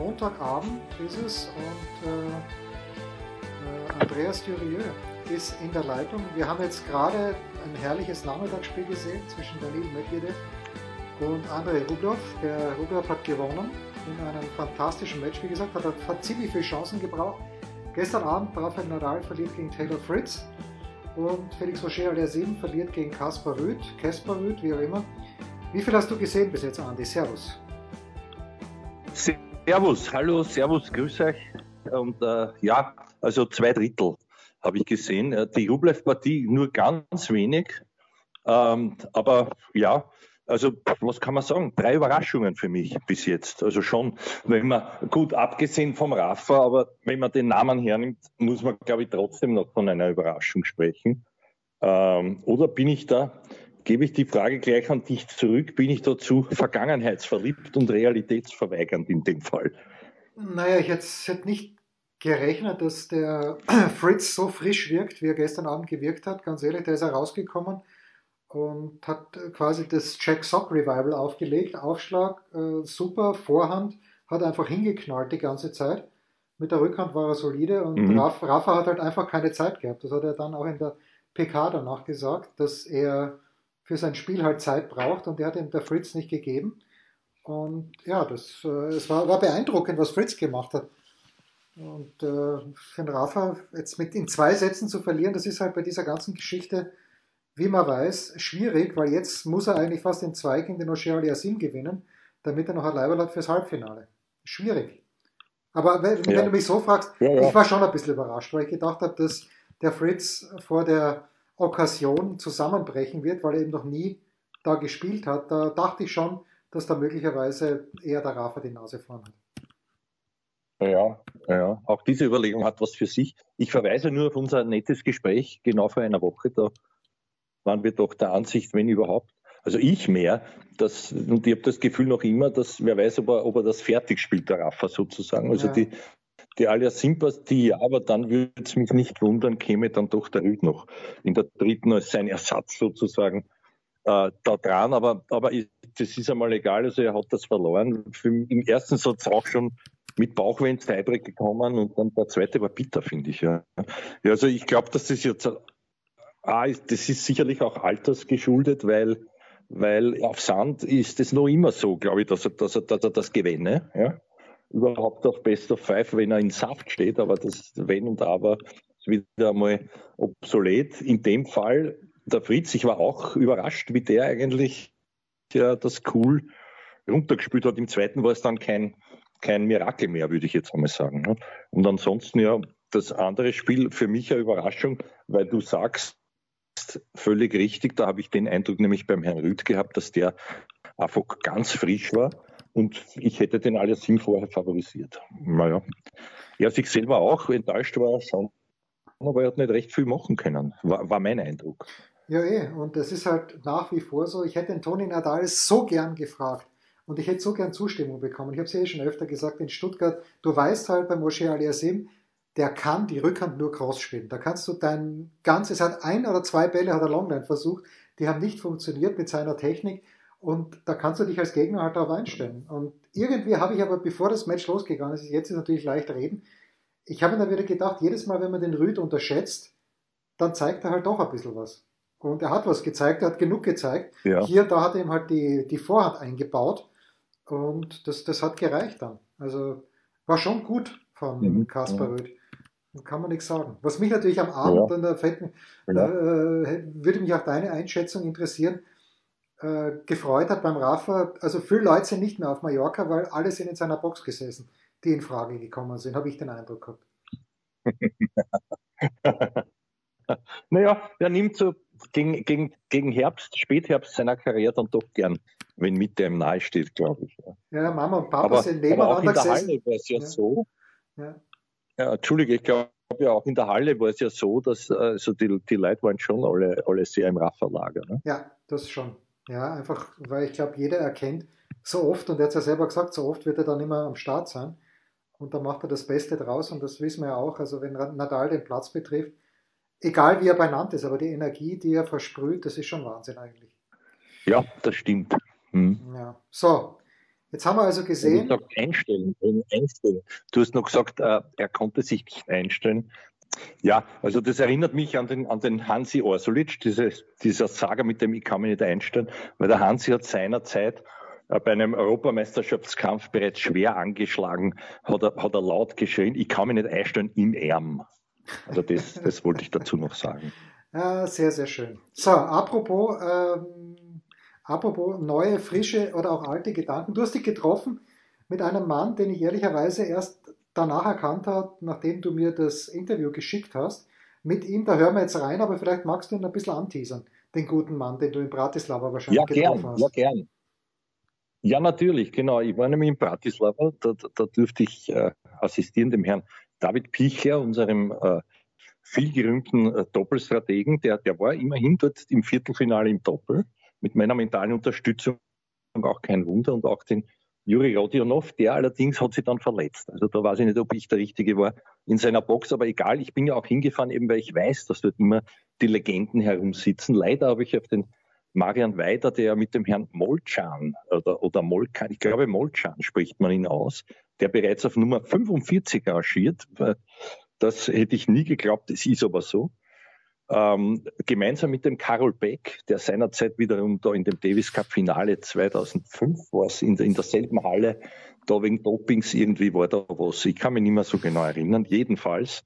Montagabend ist es und äh, äh, Andreas Dürieu ist in der Leitung. Wir haben jetzt gerade ein herrliches Nachmittagsspiel gesehen zwischen Daniel Medvedev und Andrei Rublev. Der Rublev hat gewonnen in einem fantastischen Match, wie gesagt, hat, hat ziemlich viele Chancen gebraucht. Gestern Abend Rafael Nadal verliert gegen Taylor Fritz und Felix Rocher Aliasim verliert gegen Kaspar Rüth, Kaspar Rüth, wie auch immer. Wie viel hast du gesehen bis jetzt, Andi? Servus. Servus, hallo, servus, grüß euch. Und äh, ja, also zwei Drittel habe ich gesehen. Äh, die Rublev-Partie nur ganz wenig. Ähm, aber ja, also was kann man sagen? Drei Überraschungen für mich bis jetzt. Also schon, wenn man, gut, abgesehen vom Rafa, aber wenn man den Namen hernimmt, muss man, glaube ich, trotzdem noch von einer Überraschung sprechen. Ähm, oder bin ich da, gebe ich die Frage gleich an dich zurück, bin ich dazu vergangenheitsverliebt und realitätsverweigernd in dem Fall? Naja, ich hätte, nicht gerechnet, dass der Fritz so frisch wirkt, wie er gestern Abend gewirkt hat. Ganz ehrlich, der ist herausgekommen und hat quasi das Jack Sock Revival aufgelegt. Aufschlag, äh, super, Vorhand, hat einfach hingeknallt die ganze Zeit. Mit der Rückhand war er solide und mhm. Rafa, Rafa hat halt einfach keine Zeit gehabt. Das hat er dann auch in der PK danach gesagt, dass er für sein Spiel halt Zeit braucht und der hat ihm der Fritz nicht gegeben. Und ja, das, äh, es war, war beeindruckend, was Fritz gemacht hat. Und äh, für den Rafa jetzt mit in zwei Sätzen zu verlieren, das ist halt bei dieser ganzen Geschichte wie man weiß, schwierig, weil jetzt muss er eigentlich fast den Zweig in den Oshea Aliasim gewinnen, damit er noch ein Leiberl hat fürs Halbfinale. Schwierig. Aber wenn, ja. wenn du mich so fragst, ja, ja. ich war schon ein bisschen überrascht, weil ich gedacht habe, dass der Fritz vor der Okkasion zusammenbrechen wird, weil er eben noch nie da gespielt hat. Da dachte ich schon, dass da möglicherweise eher der Rafa die Nase vorn hat. Ja, ja, auch diese Überlegung hat was für sich. Ich verweise nur auf unser nettes Gespräch genau vor einer Woche. Da waren wir doch der Ansicht, wenn überhaupt, also ich mehr, dass, und ich habe das Gefühl noch immer, dass wer weiß, ob er, ob er das fertig spielt, der Rafa sozusagen. Also ja. die, die Alia ja, aber dann würde es mich nicht wundern, käme dann doch der Rüd noch in der dritten als sein Ersatz sozusagen äh, da dran. Aber, aber das ist einmal egal, also er hat das verloren. Für, Im ersten Satz auch schon mit Bauchweh ins Tiebreak gekommen und dann der zweite war bitter, finde ich. Ja. ja also ich glaube, dass das jetzt Ah, das ist sicherlich auch altersgeschuldet, weil, weil auf Sand ist es noch immer so, glaube ich, dass er, dass er, dass er das gewinne. Ja? Überhaupt auf Best of Five, wenn er in Saft steht, aber das Wenn und Aber ist wieder einmal obsolet. In dem Fall der Fritz, ich war auch überrascht, wie der eigentlich ja, das cool runtergespielt hat. Im zweiten war es dann kein, kein Mirakel mehr, würde ich jetzt einmal sagen. Ne? Und ansonsten ja, das andere Spiel für mich eine Überraschung, weil du sagst, völlig richtig. Da habe ich den Eindruck nämlich beim Herrn Rüth gehabt, dass der einfach ganz frisch war und ich hätte den Aliasim vorher favorisiert. Naja, er sich selber auch enttäuscht war schon, aber er hat nicht recht viel machen können, war, war mein Eindruck. Ja, eh, und das ist halt nach wie vor so. Ich hätte den Toni Nadal so gern gefragt und ich hätte so gern Zustimmung bekommen. Ich habe es ja eh schon öfter gesagt in Stuttgart. Du weißt halt beim Moshe Aliasim, der kann die Rückhand nur cross spielen. Da kannst du dein ganzes, hat ein oder zwei Bälle hat er Longline versucht, die haben nicht funktioniert mit seiner Technik und da kannst du dich als Gegner halt darauf einstellen. Und irgendwie habe ich aber, bevor das Match losgegangen ist, jetzt ist natürlich leicht reden, ich habe mir dann wieder gedacht, jedes Mal, wenn man den Rüd unterschätzt, dann zeigt er halt doch ein bisschen was. Und er hat was gezeigt, er hat genug gezeigt. Ja. Hier, da hat er ihm halt die, die Vorhand eingebaut und das, das hat gereicht dann. Also war schon gut von mhm. Kaspar. Rüd. Kann man nichts sagen. Was mich natürlich am Abend, ja. dann da fällt, ja. äh, würde mich auch deine Einschätzung interessieren, äh, gefreut hat beim Rafa. Also viele Leute sind nicht mehr auf Mallorca, weil alle sind in seiner Box gesessen, die in Frage gekommen sind, habe ich den Eindruck gehabt. naja, er nimmt so gegen, gegen, gegen Herbst, Spätherbst seiner Karriere dann doch gern wenn Mitte ihm nahe steht, glaube ich. Ja. ja, Mama und Papa aber, sind nebeneinander aber auch in der gesessen. Halle war es ja, ja. so. Ja. ja. Entschuldige, ich glaube ja auch in der Halle war es ja so, dass also die, die Leute waren schon alle, alle sehr im Rafferlager. Ne? Ja, das schon. Ja, einfach, weil ich glaube, jeder erkennt so oft, und er hat es ja selber gesagt, so oft wird er dann immer am Start sein. Und da macht er das Beste draus und das wissen wir ja auch. Also wenn Nadal den Platz betrifft, egal wie er benannt ist, aber die Energie, die er versprüht, das ist schon Wahnsinn eigentlich. Ja, das stimmt. Hm. Ja. So, jetzt haben wir also gesehen. Gesagt, einstellen, einstellen. Du hast noch gesagt, äh, er konnte sich nicht einstellen. Ja, also das erinnert mich an den, an den Hansi Orsulic, diese, dieser Saga mit dem Ich kann mich nicht einstellen, weil der Hansi hat seinerzeit äh, bei einem Europameisterschaftskampf bereits schwer angeschlagen, hat er, hat er laut geschrien, ich kann mich nicht einstellen im Ärm. Also das, das wollte ich dazu noch sagen. Ja, sehr, sehr schön. So, apropos, ähm, apropos neue, frische oder auch alte Gedanken. Du hast dich getroffen mit einem Mann, den ich ehrlicherweise erst danach erkannt habe, nachdem du mir das Interview geschickt hast. Mit ihm, da hören wir jetzt rein, aber vielleicht magst du ihn ein bisschen anteasern, den guten Mann, den du in Bratislava wahrscheinlich ja, getroffen gern, hast. Ja, gern. Ja, natürlich, genau. Ich war nämlich in Bratislava, da, da, da durfte ich äh, assistieren dem Herrn David Pichler, unserem äh, vielgerühmten äh, Doppelstrategen. Der, der war immerhin dort im Viertelfinale im Doppel mit meiner mentalen Unterstützung. Auch kein Wunder. Und auch den Juri Rodionov, der allerdings hat sich dann verletzt. Also da weiß ich nicht, ob ich der Richtige war in seiner Box, aber egal, ich bin ja auch hingefahren, eben weil ich weiß, dass dort immer die Legenden herumsitzen. Leider habe ich auf den Marian Weider, der mit dem Herrn Molchan oder, oder Molkan, ich glaube Molchan spricht man ihn aus, der bereits auf Nummer 45 rangiert. Das hätte ich nie geglaubt, es ist aber so. Ähm, gemeinsam mit dem Carol Beck, der seinerzeit wiederum da in dem Davis Cup Finale 2005 war in, in derselben Halle, da wegen Dopings irgendwie war da was. Ich kann mich nicht mehr so genau erinnern. Jedenfalls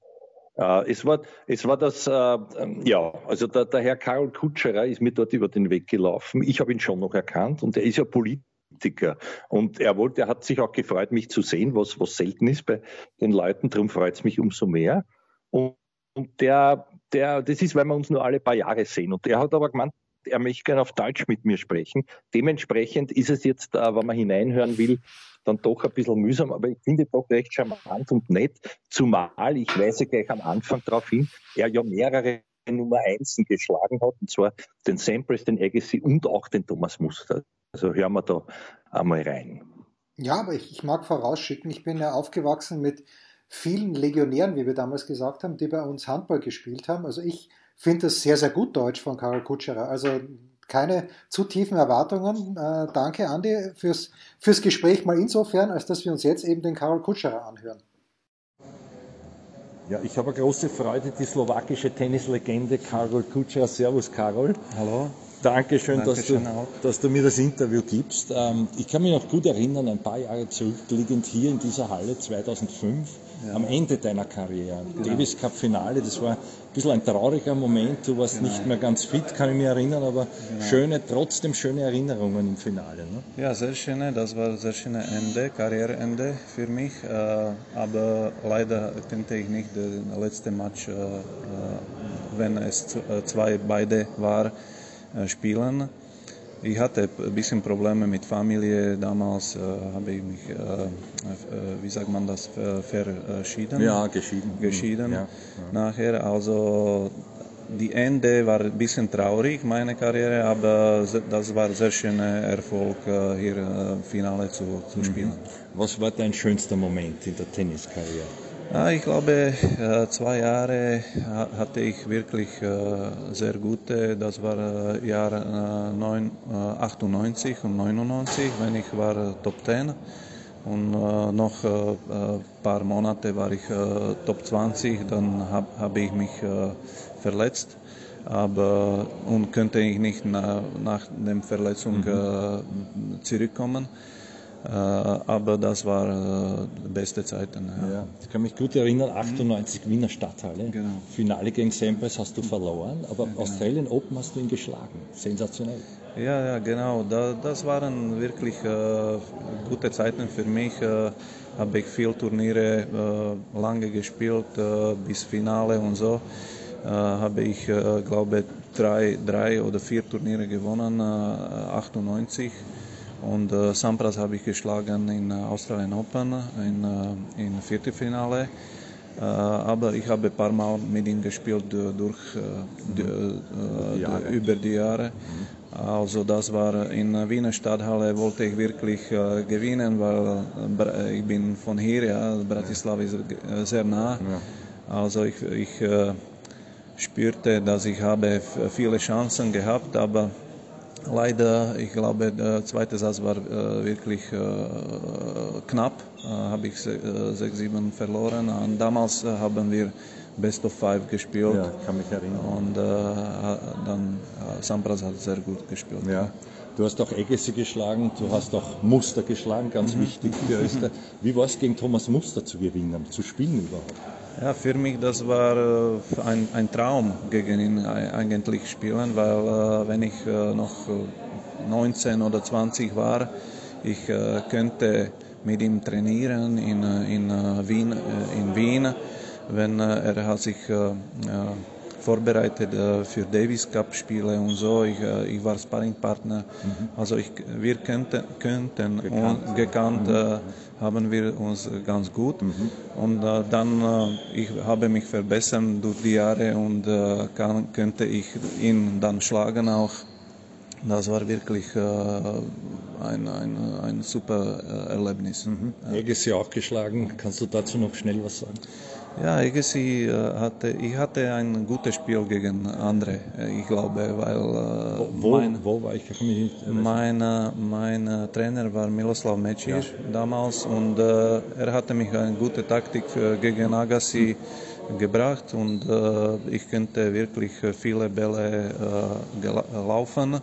äh, es, war, es war das, äh, ja, also der, der Herr Karol Kutscherer ist mir dort über den Weg gelaufen. Ich habe ihn schon noch erkannt und er ist ja Politiker. Und er wollte, er hat sich auch gefreut, mich zu sehen, was, was selten ist bei den Leuten, darum freut es mich umso mehr. Und, und der, der, das ist, weil wir uns nur alle paar Jahre sehen. Und der hat aber gemeint, er möchte gerne auf Deutsch mit mir sprechen. Dementsprechend ist es jetzt, äh, wenn man hineinhören will, dann doch ein bisschen mühsam, aber ich finde doch recht charmant und nett, zumal ich weise gleich am Anfang darauf hin, er ja mehrere Nummer Einsen geschlagen hat, und zwar den Samples, den Agassi und auch den Thomas Muster. Also hören wir da einmal rein. Ja, aber ich, ich mag vorausschicken, ich bin ja aufgewachsen mit vielen Legionären, wie wir damals gesagt haben, die bei uns Handball gespielt haben. Also ich finde das sehr, sehr gut Deutsch von Karl Kutscherer. Also keine zu tiefen Erwartungen. Äh, danke, Andi, fürs, fürs Gespräch mal insofern, als dass wir uns jetzt eben den Karol Kutscherer anhören. Ja, ich habe große Freude, die slowakische Tennislegende Karol Kutscherer. Servus, Karol. Hallo. Dankeschön, Dankeschön dass, du, dass du mir das Interview gibst. Ähm, ich kann mich noch gut erinnern, ein paar Jahre zurückliegend hier in dieser Halle 2005 ja. am Ende deiner Karriere. Genau. Davis Cup Finale, das war ein bisschen ein trauriger Moment. Du warst genau. nicht mehr ganz fit, kann ich mich erinnern, aber genau. schöne, trotzdem schöne Erinnerungen im Finale. Ne? Ja, sehr schöne. Das war ein sehr schönes Ende, Karriereende für mich. Äh, aber leider konnte ich nicht das letzte Match, äh, äh, wenn es zwei beide war, spielen. Ich hatte ein bisschen Probleme mit Familie. Damals äh, habe ich mich, äh, wie sagt man das, verschieden. Ja, geschieden. Geschieden ja, ja. nachher. Also die Ende war ein bisschen traurig, meine Karriere, aber das war ein sehr schöner Erfolg, äh, hier im äh, Finale zu, zu mhm. spielen. Was war dein schönster Moment in der Tenniskarriere? Ich glaube, äh, zwei Jahre hatte ich wirklich äh, sehr gute. Das war äh, Jahr 98 und 99, wenn ich war Top 10. Und noch ein paar Monate war ich Top 20, dann habe hab ich mich verletzt. Aber und könnte ich nicht nach, nach der Verletzung mhm. zurückkommen. Äh, aber das war äh, die beste Zeit. Ja. ja. Ich kann mich gut erinnern, 98 mhm. Wiener Stadthalle. Genau. Finale gegen Sampras hast du verloren, aber ja, genau. Australian Open hast du ihn geschlagen. Sensationell. Ja, ja, genau. Da, das waren wirklich äh, gute Zeiten für mich. Äh, habe ich viele Turniere äh, lange gespielt, äh, bis Finale und so. habe ich, glaube drei, drei oder vier Turniere gewonnen, 98 Und äh, Sampras habe ich geschlagen in Australian Open in, äh, in Viertelfinale. Äh, aber ich habe ein paar Mal mit ihm gespielt durch, die, die über die Jahre. Also das war in Wiener Stadthalle wollte ich wirklich äh, gewinnen, weil äh, ich bin von hier, ja, Bratislava ist sehr nah. Ja. Also ich, ich äh, spürte, dass ich habe viele Chancen gehabt, aber leider, ich glaube, der zweite Satz war äh, wirklich äh, knapp, äh, habe ich 6-7 verloren. Und damals haben wir Best of Five gespielt. Ja, kann mich erinnern. Und äh, dann äh, Sampras hat sehr gut gespielt. Ja. Du hast auch Agassi geschlagen, du hast auch Muster geschlagen, ganz mhm. wichtig für Österreich. Wie war es gegen Thomas Muster zu gewinnen, zu spielen überhaupt? Ja, für mich das war äh, ein, ein Traum gegen ihn eigentlich spielen, weil äh, wenn ich äh, noch 19 oder 20 war, ich könnte mit ihm trainieren in, in, Wien, in Wien wenn er hat sich vorbereitet äh, für Davis Cup Spiele und so. Ich, ich war Sparringpartner. Mhm. Also ich, wir könnten, könnten gekannt, und gekannt mhm. haben wir uns ganz gut. Mhm. Und dann ich habe mich verbessert durch die Jahre und kann, könnte ich ihn dann schlagen auch. Das war wirklich ein, ein, ein super Erlebnis. Mhm. Agassi auch geschlagen. Kannst du dazu noch schnell was sagen? Ja, Agassi hatte, ich hatte ein gutes Spiel gegen andere, ich glaube, weil wo, mein, wo war ich? Mein, mein Trainer war Miloslav Mecic ja. damals und äh, er hatte mich eine gute Taktik gegen Agassi gebracht und äh, ich könnte wirklich viele Bälle äh, laufen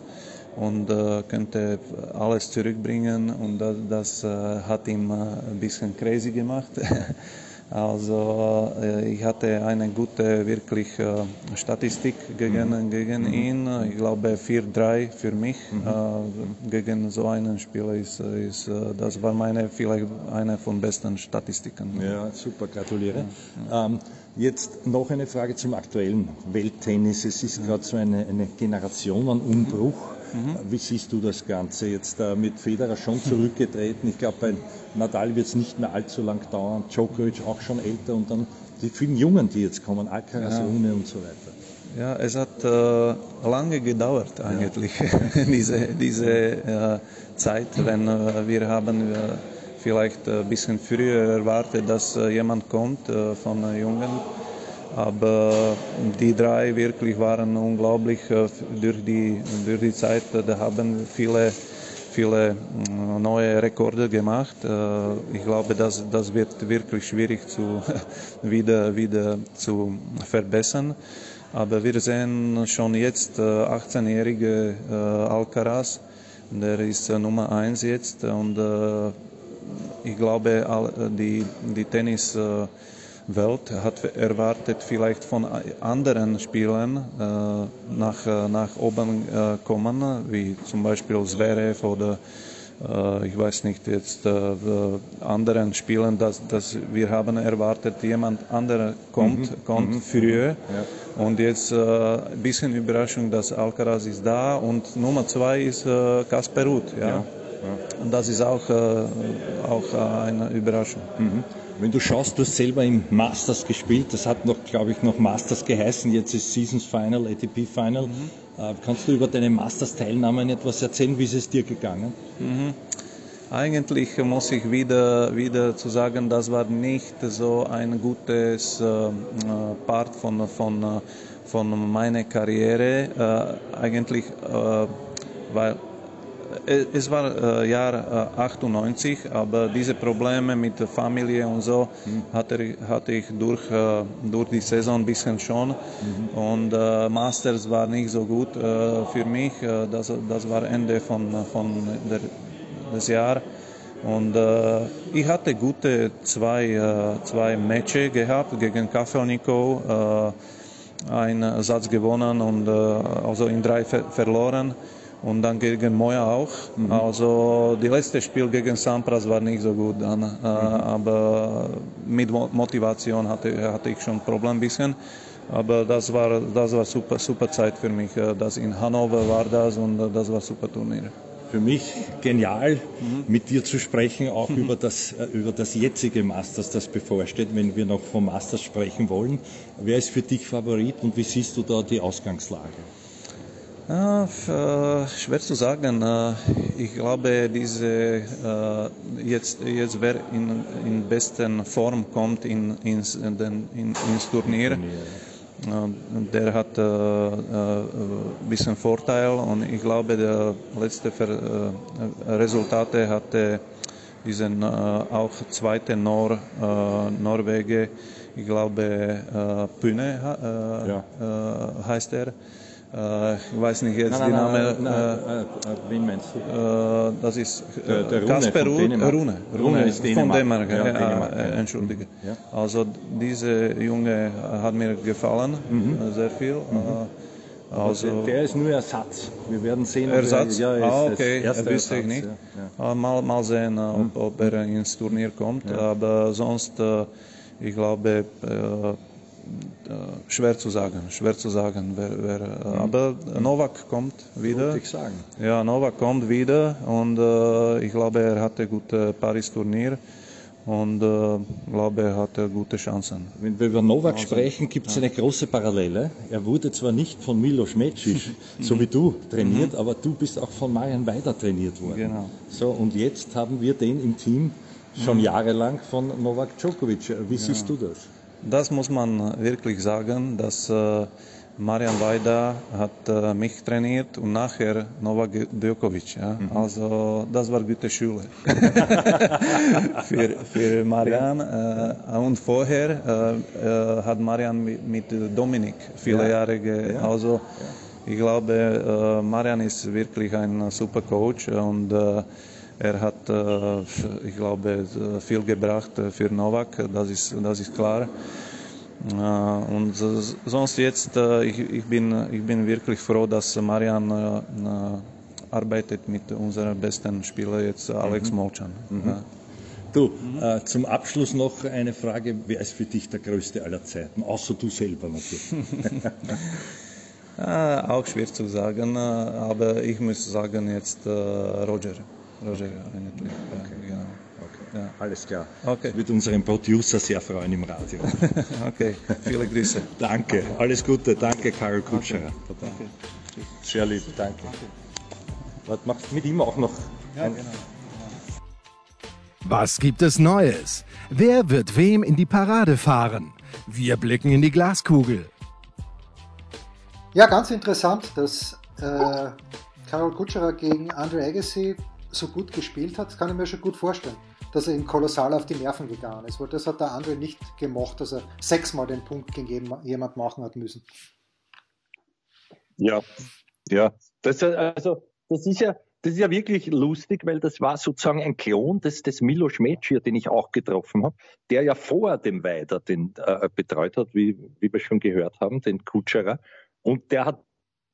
und äh, könnte alles zurückbringen und das, das äh, hat ihm ein bisschen crazy gemacht. Also äh, ich hatte eine gute wirklich äh, Statistik gegen, mhm. gegen mhm. ihn. Ich glaube 4-3 für mich mhm. Äh, gegen so einen Spieler ist, ist das war meine vielleicht eine von besten Statistiken. Ja, super, gratuliere. Ja. Ähm, jetzt noch eine Frage zum aktuellen Welttennis. Es ist gerade so eine, eine Generationenumbruch. Mhm. Wie siehst du das Ganze? Jetzt äh, mit Federer schon zurückgetreten. Ich glaube, bei Nadal wird es nicht mehr allzu lang dauern. Djokovic auch schon älter und dann die vielen Jungen, die jetzt kommen, Alcaraz, ja. Rune und so weiter. Ja, es hat äh, lange gedauert eigentlich, ja. diese, diese äh, Zeit, wenn äh, wir haben äh, vielleicht ein bisschen früher erwartet, dass äh, jemand kommt äh, von Jungen aber die drei wirklich waren unglaublich äh, durch die, durch die Zeit. Da haben viele, viele mm, neue Rekorde gemacht. Äh, ich glaube, das, das wird wirklich schwierig zu, wieder, wieder zu verbessern. Aber wir sehen schon jetzt 18-jährige äh, Alcaraz, der ist Nummer 1 jetzt und ich glaube, die, die Tennis Welt hat erwartet, vielleicht von anderen Spielern äh, nach, äh, nach oben äh, kommen, wie zum Beispiel Zverev oder äh, ich weiß nicht, jetzt äh, anderen Spielen, dass, dass wir haben erwartet, jemand anderer kommt, mhm. kommt mhm. früher. Ja. Und jetzt äh, ein bisschen Überraschung, dass Alcaraz ist da und Nummer zwei ist äh, Kasper Ruth. Ja? ja. Und das ist auch, äh, auch eine Überraschung. Mhm. Wenn du schaust, du hast selber im Masters gespielt, das hat noch, glaube ich, noch Masters geheißen, jetzt ist Seasons Final, ATP Final. Mhm. Äh, kannst du über deine Masters-Teilnahmen etwas erzählen? Wie ist es dir gegangen? Mhm. Eigentlich muss ich wieder, wieder zu sagen, das war nicht so ein gutes äh, äh Part von, von, äh, von meiner Karriere. Äh, eigentlich, weil es war äh, Jahr 98, äh, aber diese Probleme mit der Familie und so mhm. hatte, hatte ich durch, äh, durch die Saison ein bisschen schon. Mhm. Und äh, Masters war nicht so gut äh, für mich. das, das war Ende von, von der, des Jahres. Und ich hatte gute zwei, zwei Matches gehabt gegen Kafelnikov. einen Satz gewonnen und also in drei ver verloren und dann gegen Moja auch. Mhm. Also die letzte Spiel gegen Sampras war nicht so gut dann, mhm. aber mit Motivation hatte, hatte ich schon ein Problem ein bisschen. Aber das war, das war super, super Zeit für mich. Das in Hannover war das und das war super Turnier. Für mich genial, mhm. mit dir zu sprechen, auch mhm. über, das, äh, über das jetzige Masters, das bevorsteht, wenn wir noch vom Masters sprechen wollen. Wer ist für dich Favorit und wie siehst du da die Ausgangslage? Ja, äh, schwer zu sagen. Äh, ich glaube, diese jetzt, jetzt wer in, in besten Form kommt in, ins, in, in, ins Turnier. Der hat ein bisschen Vorteil und ich glaube, der letzte Resultate hatte diesen auch zweite Nor, Norwege, ich glaube Püne ja. heißt er äh, ich weiß nicht jetzt nein, die Name. Nein, äh, äh, wen meinst du? das ist der, der Kasper Rune. Rune. Rune ist Dänemark. von Dänemark. Ja, Dänemark ja. Entschuldige. Ja. Also diese Junge hat mir gefallen, mhm. sehr viel. Mhm. Also, der ist nur Ersatz. Wir werden sehen. Ersatz? Er, ja, ah, okay, das wüsste ich nicht. Ja, mal, mal sehen, mhm. ob, ob, er ins Turnier kommt. Aber sonst, ich glaube, äh, schwer zu sagen, schwer zu sagen. Wer, wer, mhm. Aber Novak kommt wieder. Ich sagen. Ja, Novak kommt wieder und äh, ich glaube, er hatte gute Paris-Turnier und äh, glaube, er hatte gute Chancen. Wenn wir über Novak also, sprechen, gibt es ja. eine große Parallele. Er wurde zwar nicht von Milos Mecic, so wie du, trainiert, mhm. aber du bist auch von Marian Weider trainiert worden. Genau. So, und jetzt haben wir den im Team schon mhm. jahrelang von Novak Djokovic. Wie siehst du das? Das muss man wirklich sagen, dass äh, Marian Vajda hat äh, mich trainiert und nachher Novak Djokovic. Ja? Mhm. Also das war gute Schule für, für Marian. Äh, und vorher hat Marian mit, Dominik viele ja. Jahre, ge ja. also ich glaube, Marian ist wirklich ein super Coach und er hat, äh, ich glaube, viel gebracht für Novak, das ist, das ist klar. Äh, und sonst jetzt, äh, ich, ich, bin, ich bin wirklich froh, dass Marian arbeitet mit unserem besten Spieler jetzt, Alex mhm. Molchan. Mhm. Du, äh, zum Abschluss noch eine Frage. Wer ist für dich der Größte aller Zeiten? Außer du selber natürlich. äh, auch schwer zu sagen, aber ich muss sagen jetzt äh, Roger. Roger eigentlich. Okay. Ja, genau. Okay. Ja. Alles klar. Okay. Das wird unseren Producer sehr freuen im Radio. okay, viele Grüße. danke, alles Gute, danke Karl Kutscherer. Okay. Danke. Sehr lieb, danke. Was machst du mit ihm auch noch? Ja, genau. Was gibt es Neues? Wer wird wem in die Parade fahren? Wir blicken in die Glaskugel. Ja, ganz interessant, dass äh, Karol Kutscherer gegen Andre Agassi so gut gespielt hat, kann ich mir schon gut vorstellen, dass er ihm kolossal auf die Nerven gegangen ist, weil das hat der andere nicht gemocht, dass er sechsmal den Punkt gegen jemand machen hat müssen. Ja, ja, das, also, das ist ja, das ist ja wirklich lustig, weil das war sozusagen ein Klon des, des Milos Mecic, den ich auch getroffen habe, der ja vor dem Weider den äh, betreut hat, wie, wie wir schon gehört haben, den Kutscherer. Und der hat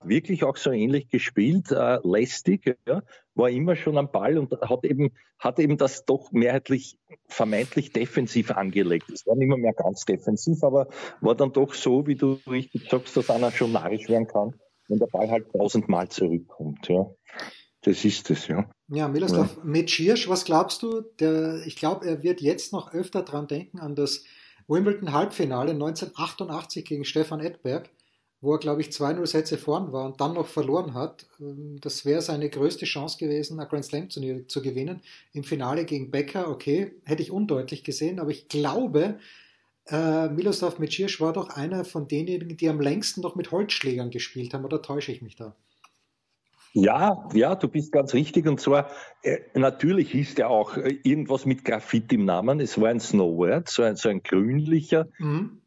wirklich auch so ähnlich gespielt, äh, lästig, ja, war immer schon am Ball und hat eben, hat eben das doch mehrheitlich vermeintlich defensiv angelegt. Es war nicht mehr, mehr ganz defensiv, aber war dann doch so, wie du richtig sagst, dass einer schon narrisch werden kann, wenn der Ball halt tausendmal zurückkommt. Ja. Das ist es, ja. Ja, Miloslav ja. Metschirsch, was glaubst du? Der, ich glaube, er wird jetzt noch öfter dran denken an das Wimbledon-Halbfinale 1988 gegen Stefan Edberg wo er, glaube ich, 2-0 Sätze vorn war und dann noch verloren hat. Ähm, das wäre seine größte Chance gewesen, ein Grand Slam Turnier zu gewinnen. Im Finale gegen Becker, okay, hätte ich undeutlich gesehen, aber ich glaube, äh, Miloslav Mecic war doch einer von denjenigen, die am längsten noch mit Holzschlägern gespielt haben, oder täusche ich mich da? Ja, ja, du bist ganz richtig. Und zwar, äh, natürlich hieß der auch äh, irgendwas mit Graffiti im Namen. Es war ein Snowboard, so ein, so ein grünlicher. Mhm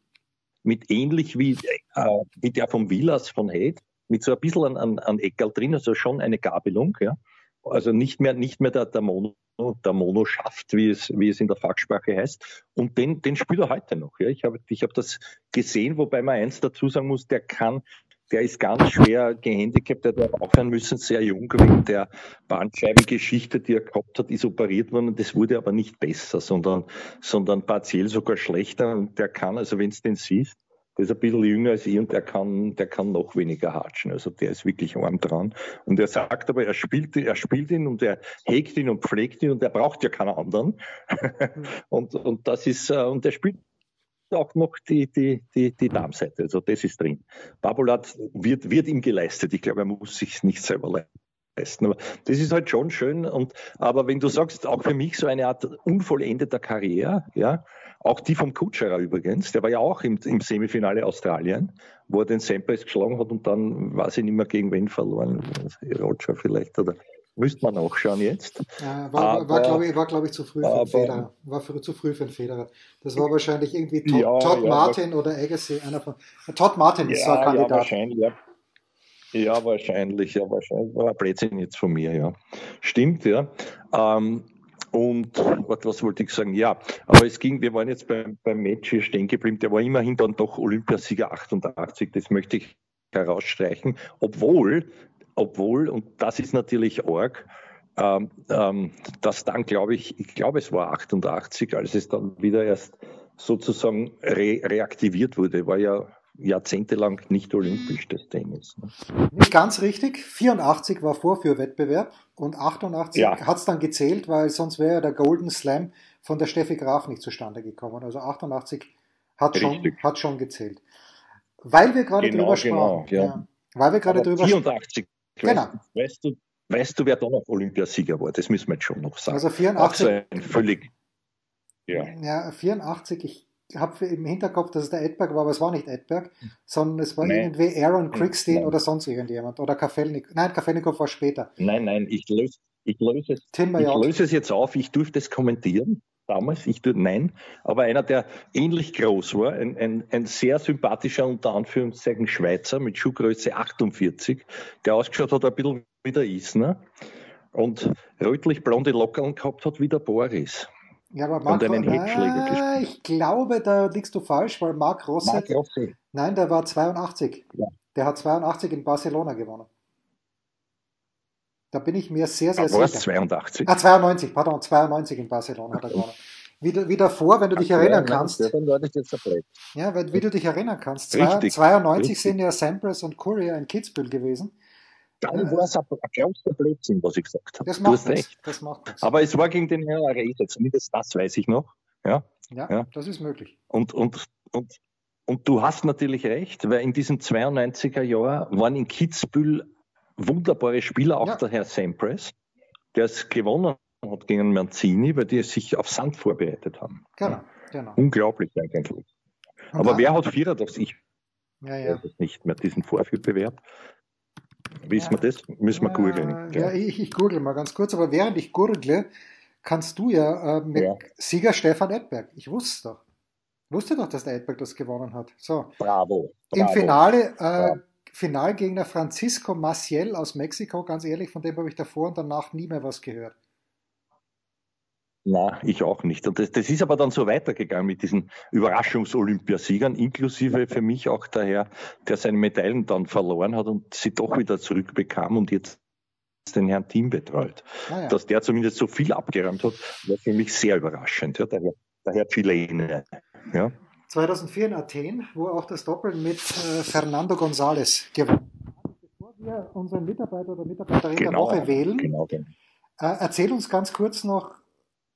mit ähnlich wie, äh, wie der vom Villas von Hate, mit so ein bisschen an, an, an Eckerl drin, also schon eine Gabelung, ja. Also nicht mehr, nicht mehr der, der Mono, der Monoschaft, wie es, wie es in der Fachsprache heißt. Und den, den spielt er heute noch. Ja. Ich habe ich hab das gesehen, wobei man eins dazu sagen muss, der kann der ist ganz schwer gehandicapt, der hat aufhören müssen, sehr jung, wegen der Bandscheibengeschichte, die er gehabt hat, ist operiert worden. Das wurde aber nicht besser, sondern, sondern partiell sogar schlechter. Und der kann, also wenn es den siehst, Der ist ein bisschen jünger als ich und der kann, der kann noch weniger hatschen. Also der ist wirklich arm dran. Und er sagt aber, er spielt, er spielt ihn und er hegt ihn und pflegt ihn und er braucht ja keinen anderen. und, und das ist, äh, und er spielt auch noch die, die, die, die Darmseite. Also das ist drin. Babolat wird, wird ihm geleistet. Ich glaube, er muss sich nicht selber leisten. Aber das ist halt schon schön. Und, aber wenn du sagst, auch für mich so eine Art unvollendeter Karriere, ja, auch die vom Kutscherer übrigens, der war ja auch im, im Semifinale Australien, wo er den Samples geschlagen hat und dann weiß ich nicht mehr gegen wen verloren. Roger vielleicht oder müsste man auch schauen jetzt. Ja, war, aber, war glaube ich, glaub ich, zu früh für einen Federer. War für, zu früh für einen Federer. Das war wahrscheinlich irgendwie Todd, ja, Todd ja, Martin oder Agassi, einer von. Todd Martin ist so ein Kandidat. Ja, wahrscheinlich, ja. Ja, wahrscheinlich, ja, wahrscheinlich. War ein Blödsinn jetzt von mir, ja. Stimmt, ja. Ähm, und was, was wollte ich sagen? Ja, aber es ging, wir waren jetzt beim, beim Match hier stehen geblieben. Der war immerhin dann doch Olympiasieger 88. Das möchte ich herausstreichen. Obwohl, obwohl, und das ist natürlich arg, ähm, ähm, dass dann, glaube ich, ich glaube, es war 88, als es dann wieder erst sozusagen re reaktiviert wurde, war ja jahrzehntelang nicht olympisch, das Tennis. Ne? Nicht ganz richtig. 84 war Vorführwettbewerb und 88 ja. hat es dann gezählt, weil sonst wäre der Golden Slam von der Steffi Graf nicht zustande gekommen. Also 88 hat, schon, hat schon gezählt. Weil wir gerade genau, drüber sprachen. Genau, ja. ja. Weil wir gerade drüber 84. Genau. Weißt du, weißt du, wer da noch Olympiasieger war? Das müssen wir jetzt schon noch sagen. Also 84. So völlig, ja. ja, 84, ich habe im Hinterkopf, dass es der Edberg war, aber es war nicht Edberg, sondern es war nein. irgendwie Aaron Crickstein oder sonst irgendjemand. Oder Kafelnik. Nein, Kafelnikov war später. Nein, nein, ich löse, ich löse, es, ich löse es jetzt auf. Ich durfte es kommentieren damals. Ich durfte, nein, aber einer, der ähnlich groß war, ein, ein, ein sehr sympathischer, unter Anführungszeichen Schweizer mit Schuhgröße 48, der ausgeschaut hat ein bisschen wie der Isner und rötlich blonde Lockern gehabt hat wie der Boris. Ja, aber Mark, und einen Heckschläger ah, Ich glaube, da liegst du falsch, weil Marc Rosset. Marc Rosset. Nein, der war 82. Ja. Der hat 82 in Barcelona gewonnen. Da bin ich mir sehr, sehr sicher. 82. Ah, 92, pardon, 92 in Barcelona hat er gewonnen. Wie, wie davor, wenn du dich Ach, erinnern ja, kannst. Ja, weil, wie du dich erinnern kannst. Richtig, 92 richtig. sind ja Sampras und Courier in Kitzbühel gewesen. Dann war es ein großer Blödsinn, was ich gesagt habe. Das macht du hast recht. Das macht. Aber es war gegen den Herrn Arese, zumindest das weiß ich noch. Ja, ja, ja. das ist möglich. Und, und, und, und du hast natürlich recht, weil in diesem 92er Jahr waren in Kitzbühel wunderbare Spieler, auch ja. der Herr Sampras, der es gewonnen hat gegen Mancini, weil die sich auf Sand vorbereitet haben. Genau, genau. Unglaublich eigentlich. Und Aber wer hat Vierer das? Ich ja, ja. es nicht mehr, diesen Vorführbewerb. Wissen wir das? Müssen wir googeln. Ja, ich, ich google mal ganz kurz, aber während ich google, kannst du ja äh, mit ja. Sieger Stefan Edberg. Ich wusste es doch. Ich wusste doch, dass der Edberg das gewonnen hat. So. Bravo. Bravo. Im Finale, äh, Finalgegner Francisco Maciel aus Mexiko, ganz ehrlich, von dem habe ich davor und danach nie mehr was gehört. Na, ich auch nicht. Und das, das ist aber dann so weitergegangen mit diesen Überraschungs-Olympiasiegern, inklusive für mich auch der Herr, der seine Medaillen dann verloren hat und sie doch wieder zurückbekam und jetzt den Herrn Team betreut. Ah, ja. Dass der zumindest so viel abgeräumt hat, war für mich sehr überraschend. Ja, der, Herr, der Herr Chilene. Ja. 2004 in Athen, wo auch das Doppel mit äh, Fernando González gewonnen hat. Bevor wir unseren Mitarbeiter oder Mitarbeiterin genau, der Woche wählen, genau, genau. Äh, erzähl uns ganz kurz noch,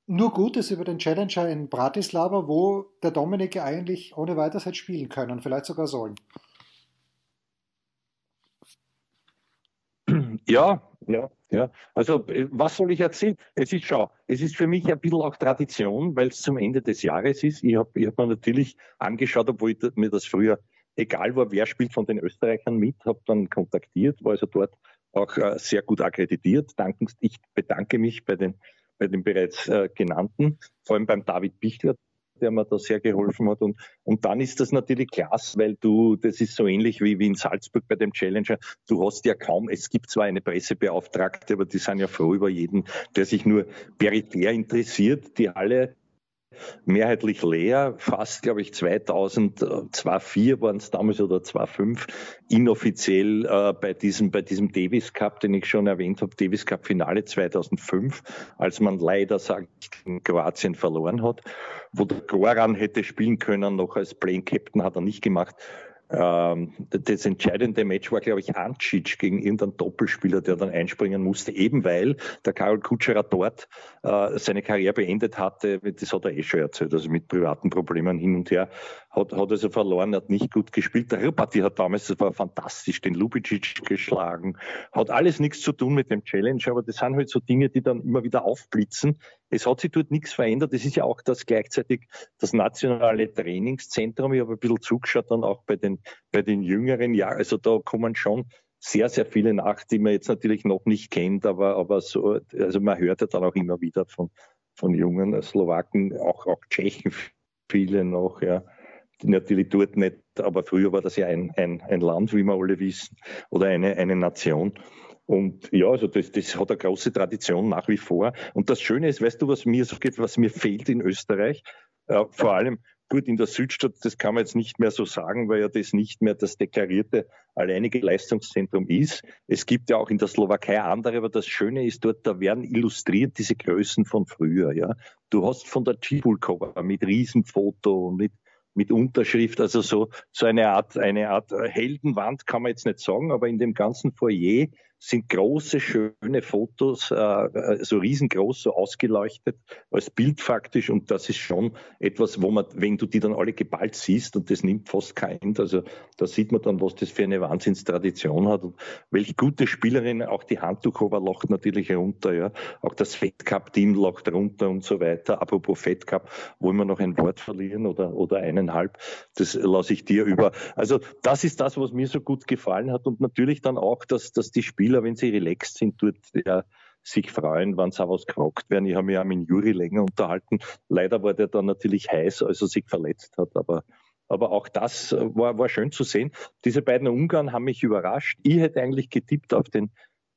nur Gutes über den Challenger in Bratislava, wo der Dominik eigentlich ohne weiteres hätte spielen können, vielleicht sogar sollen. Ja, ja, ja. Also, was soll ich erzählen? Es ist, schau, es ist für mich ein bisschen auch Tradition, weil es zum Ende des Jahres ist. Ich habe ich hab mir natürlich angeschaut, obwohl ich mir das früher egal war, wer spielt von den Österreichern mit, habe dann kontaktiert, war also dort auch äh, sehr gut akkreditiert. Ich bedanke mich bei den bei den bereits äh, genannten, vor allem beim David Bichler, der mir da sehr geholfen hat. Und, und dann ist das natürlich klasse, weil du, das ist so ähnlich wie, wie in Salzburg bei dem Challenger, du hast ja kaum, es gibt zwar eine Pressebeauftragte, aber die sind ja froh über jeden, der sich nur peripher interessiert, die alle mehrheitlich leer, fast, glaube ich, 2000, 2004 waren es damals oder 2005, inoffiziell äh, bei diesem, bei diesem Davis Cup, den ich schon erwähnt habe, Davis Cup Finale 2005, als man leider, ich, in Kroatien verloren hat, wo der Goran hätte spielen können, noch als Playing Captain hat er nicht gemacht. Ähm, das entscheidende Match war, glaube ich, Ancic gegen irgendeinen Doppelspieler, der dann einspringen musste, eben weil der Karol Kutscherer dort äh, seine Karriere beendet hatte. Das hat er eh schon erzählt, also mit privaten Problemen hin und her. Hat, hat also verloren, hat nicht gut gespielt. Der Ripati hat damals, das war fantastisch, den Lubicic geschlagen. Hat alles nichts zu tun mit dem Challenge, aber das sind halt so Dinge, die dann immer wieder aufblitzen. Es hat sich dort nichts verändert. Es ist ja auch das gleichzeitig das nationale Trainingszentrum. Ich habe ein bisschen zugeschaut dann auch bei den, bei den jüngeren Jahren. Also da kommen schon sehr, sehr viele nach, die man jetzt natürlich noch nicht kennt, aber, aber so, also man hört ja dann auch immer wieder von, von jungen Slowaken, auch, auch Tschechen, viele noch, ja. Natürlich dort nicht, aber früher war das ja ein, ein, ein Land, wie wir alle wissen, oder eine, eine Nation. Und ja, also das, das hat eine große Tradition nach wie vor. Und das Schöne ist, weißt du, was mir so geht, was mir fehlt in Österreich? Äh, vor allem, Gut, in der Südstadt, das kann man jetzt nicht mehr so sagen, weil ja das nicht mehr das deklarierte alleinige Leistungszentrum ist. Es gibt ja auch in der Slowakei andere, aber das Schöne ist dort, da werden illustriert diese Größen von früher. Ja, Du hast von der Cibulkova mit Riesenfoto, mit mit Unterschrift, also so, so eine Art, eine Art Heldenwand kann man jetzt nicht sagen, aber in dem ganzen Foyer sind große, schöne Fotos, äh, so riesengroß, so ausgeleuchtet als Bild faktisch. Und das ist schon etwas, wo man, wenn du die dann alle geballt siehst, und das nimmt fast kein, also da sieht man dann, was das für eine Wahnsinnstradition hat und welche gute Spielerin, auch die Handtuchhover lacht natürlich runter, ja. Auch das Fed Cup Team lacht runter und so weiter. Apropos Fed Cup, wollen wir noch ein Wort verlieren oder, oder eineinhalb? Das lasse ich dir über. Also das ist das, was mir so gut gefallen hat und natürlich dann auch, dass, dass die Spieler Spieler, wenn sie relaxed sind, dort ja, sich freuen, wenn sie auch was gefragt werden. Ich habe mich auch mit Juri länger unterhalten. Leider war der dann natürlich heiß, als er sich verletzt hat, aber aber auch das war, war schön zu sehen. Diese beiden Ungarn haben mich überrascht. Ich hätte eigentlich getippt auf den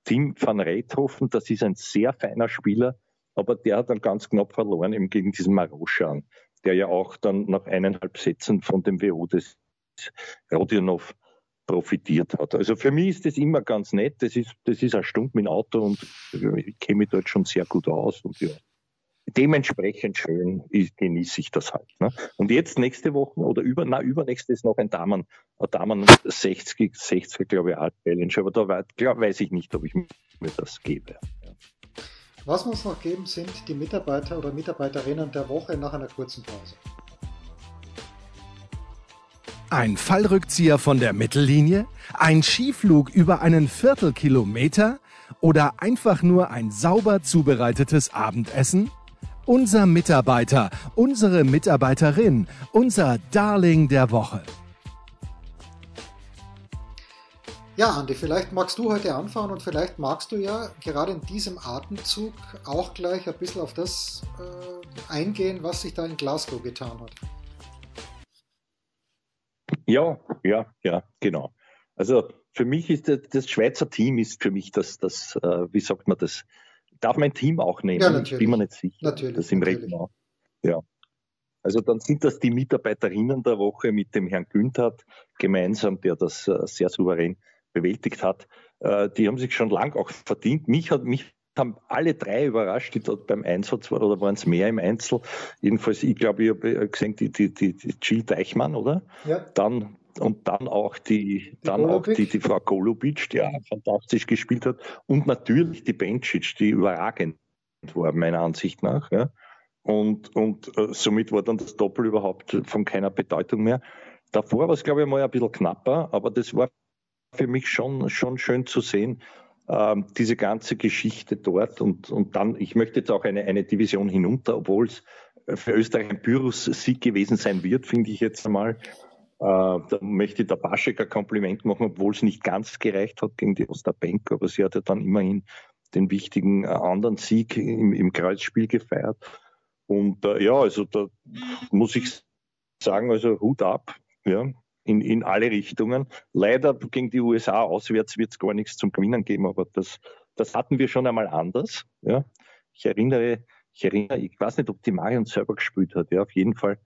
Tim van Reithofen. Das ist ein sehr feiner Spieler, aber der hat dann ganz knapp verloren eben gegen diesen Maroschan, der ja auch dann nach eineinhalb Sätzen von dem WO des Rodionov profitiert hat. Also für mich ist das immer ganz nett. Das ist, das ist eine Stunde mit dem Auto und ich kenne mich dort schon sehr gut aus und ja. Dementsprechend schön genieße ich das halt. Ne? Und jetzt nächste Woche oder über, na, übernächste ist noch ein Damen, ein Damen 60, 60 glaube ich, Art Challenge, aber da weiß, glaub, weiß ich nicht, ob ich mir das gebe. Was uns noch geben, sind die Mitarbeiter oder Mitarbeiterinnen der Woche nach einer kurzen Pause. Ein Fallrückzieher von der Mittellinie? Ein Skiflug über einen Viertelkilometer? Oder einfach nur ein sauber zubereitetes Abendessen? Unser Mitarbeiter, unsere Mitarbeiterin, unser Darling der Woche. Ja, Andi, vielleicht magst du heute anfangen und vielleicht magst du ja gerade in diesem Atemzug auch gleich ein bisschen auf das äh, eingehen, was sich da in Glasgow getan hat. Ja, ja, ja, genau. Also für mich ist das, das Schweizer Team ist für mich das, das äh, wie sagt man das, darf mein Team auch nehmen? Ja, natürlich. Ich bin mir nicht sicher. Natürlich. Das im. Reden Ja. Also dann sind das die Mitarbeiterinnen der Woche mit dem Herrn Günther gemeinsam, der das äh, sehr souverän bewältigt hat. Äh, die haben sich schon lang auch verdient. Mich hat mich haben alle drei überrascht, die dort beim Einsatz waren, oder waren es mehr im Einzel? Jedenfalls, ich glaube, ich habe äh, gesehen, die, die, die, die Jill Deichmann, oder? Ja. Dann, und dann auch die, die dann auch die, die Frau Golubic, die auch fantastisch gespielt hat. Und natürlich die Bencic, die überragend war, meiner Ansicht nach. Ja. Und, und äh, somit war dann das Doppel überhaupt von keiner Bedeutung mehr. Davor war es, glaube ich, mal ein bisschen knapper, aber das war für mich schon, schon schön zu sehen, ähm, diese ganze Geschichte dort und, und dann, ich möchte jetzt auch eine, eine Division hinunter, obwohl es für Österreich ein Pyrrhus-Sieg gewesen sein wird, finde ich jetzt einmal. Äh, da möchte ich der Baschek ein Kompliment machen, obwohl es nicht ganz gereicht hat gegen die Osterbank, aber sie hat ja dann immerhin den wichtigen äh, anderen Sieg im, im Kreuzspiel gefeiert. Und äh, ja, also da muss ich sagen, also Hut ab. Ja, in, in alle Richtungen. Leider gegen die USA auswärts wird es gar nichts zum Gewinnen geben, aber das, das hatten wir schon einmal anders. Ja. Ich erinnere ich erinnere, ich weiß nicht, ob die Marion selber gespielt hat. Ja, auf jeden Fall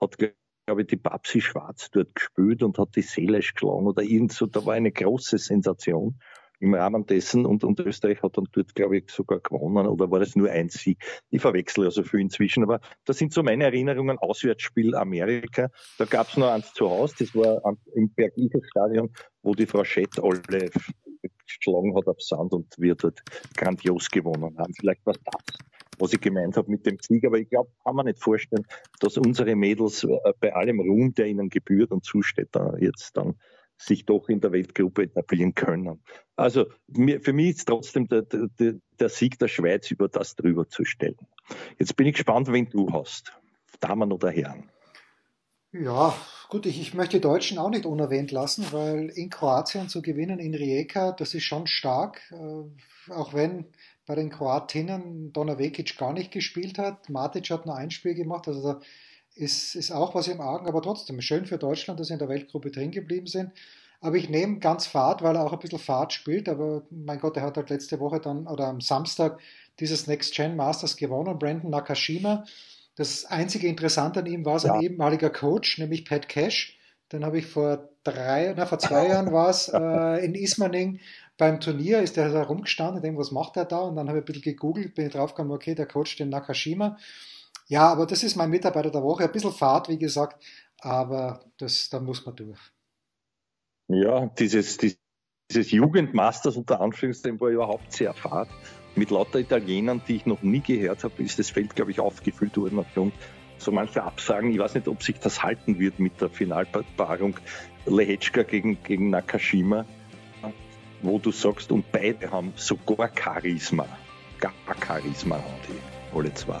hat, glaube ich, die Babsi Schwarz dort gespielt und hat die Seele geschlagen oder irgend so. Da war eine große Sensation im Rahmen dessen und, und Österreich hat dann dort, glaube ich, sogar gewonnen oder war das nur ein Sieg? Ich verwechsel also viel inzwischen, aber das sind so meine Erinnerungen, Auswärtsspiel Amerika. Da gab es noch eins zu Hause, das war im Bergiger Stadion, wo die Frau Schett alle geschlagen hat auf Sand und wir dort grandios gewonnen haben. Vielleicht war das, was ich gemeint habe mit dem Sieg, aber ich glaube, kann man nicht vorstellen, dass unsere Mädels äh, bei allem Ruhm, der ihnen gebührt und zusteht, da jetzt dann sich doch in der Weltgruppe etablieren können. Also für mich ist trotzdem der, der, der Sieg der Schweiz über das drüber zu stellen. Jetzt bin ich gespannt, wen du hast, Damen oder Herren. Ja, gut, ich, ich möchte die Deutschen auch nicht unerwähnt lassen, weil in Kroatien zu gewinnen in Rijeka, das ist schon stark, äh, auch wenn bei den Kroatinnen Donavekic gar nicht gespielt hat. Matic hat nur ein Spiel gemacht, also da ist, ist auch was im Argen, aber trotzdem schön für Deutschland, dass sie in der Weltgruppe drin geblieben sind. Aber ich nehme ganz Fahrt, weil er auch ein bisschen Fahrt spielt. Aber mein Gott, er hat halt letzte Woche dann oder am Samstag dieses Next Gen Masters gewonnen, Brandon Nakashima. Das einzige Interessante an ihm war sein ja. ehemaliger Coach, nämlich Pat Cash. Den habe ich vor drei, na, vor zwei Jahren war es äh, in Ismaning beim Turnier, ist der da rumgestanden, denke, was macht er da? Und dann habe ich ein bisschen gegoogelt, bin ich draufgekommen, okay, der Coach den Nakashima. Ja, aber das ist mein Mitarbeiter der Woche. Ein bisschen Fahrt, wie gesagt, aber das, da muss man durch. Ja, dieses, dieses Jugendmasters unter Anführungszeichen war überhaupt sehr fad. Mit lauter Italienern, die ich noch nie gehört habe, ist das Feld, glaube ich, aufgefüllt worden. Und so manche Absagen, ich weiß nicht, ob sich das halten wird mit der Finalpaarung Lehechka gegen, gegen Nakashima, wo du sagst, und beide haben sogar Charisma. Gar Charisma haben die, alle zwei.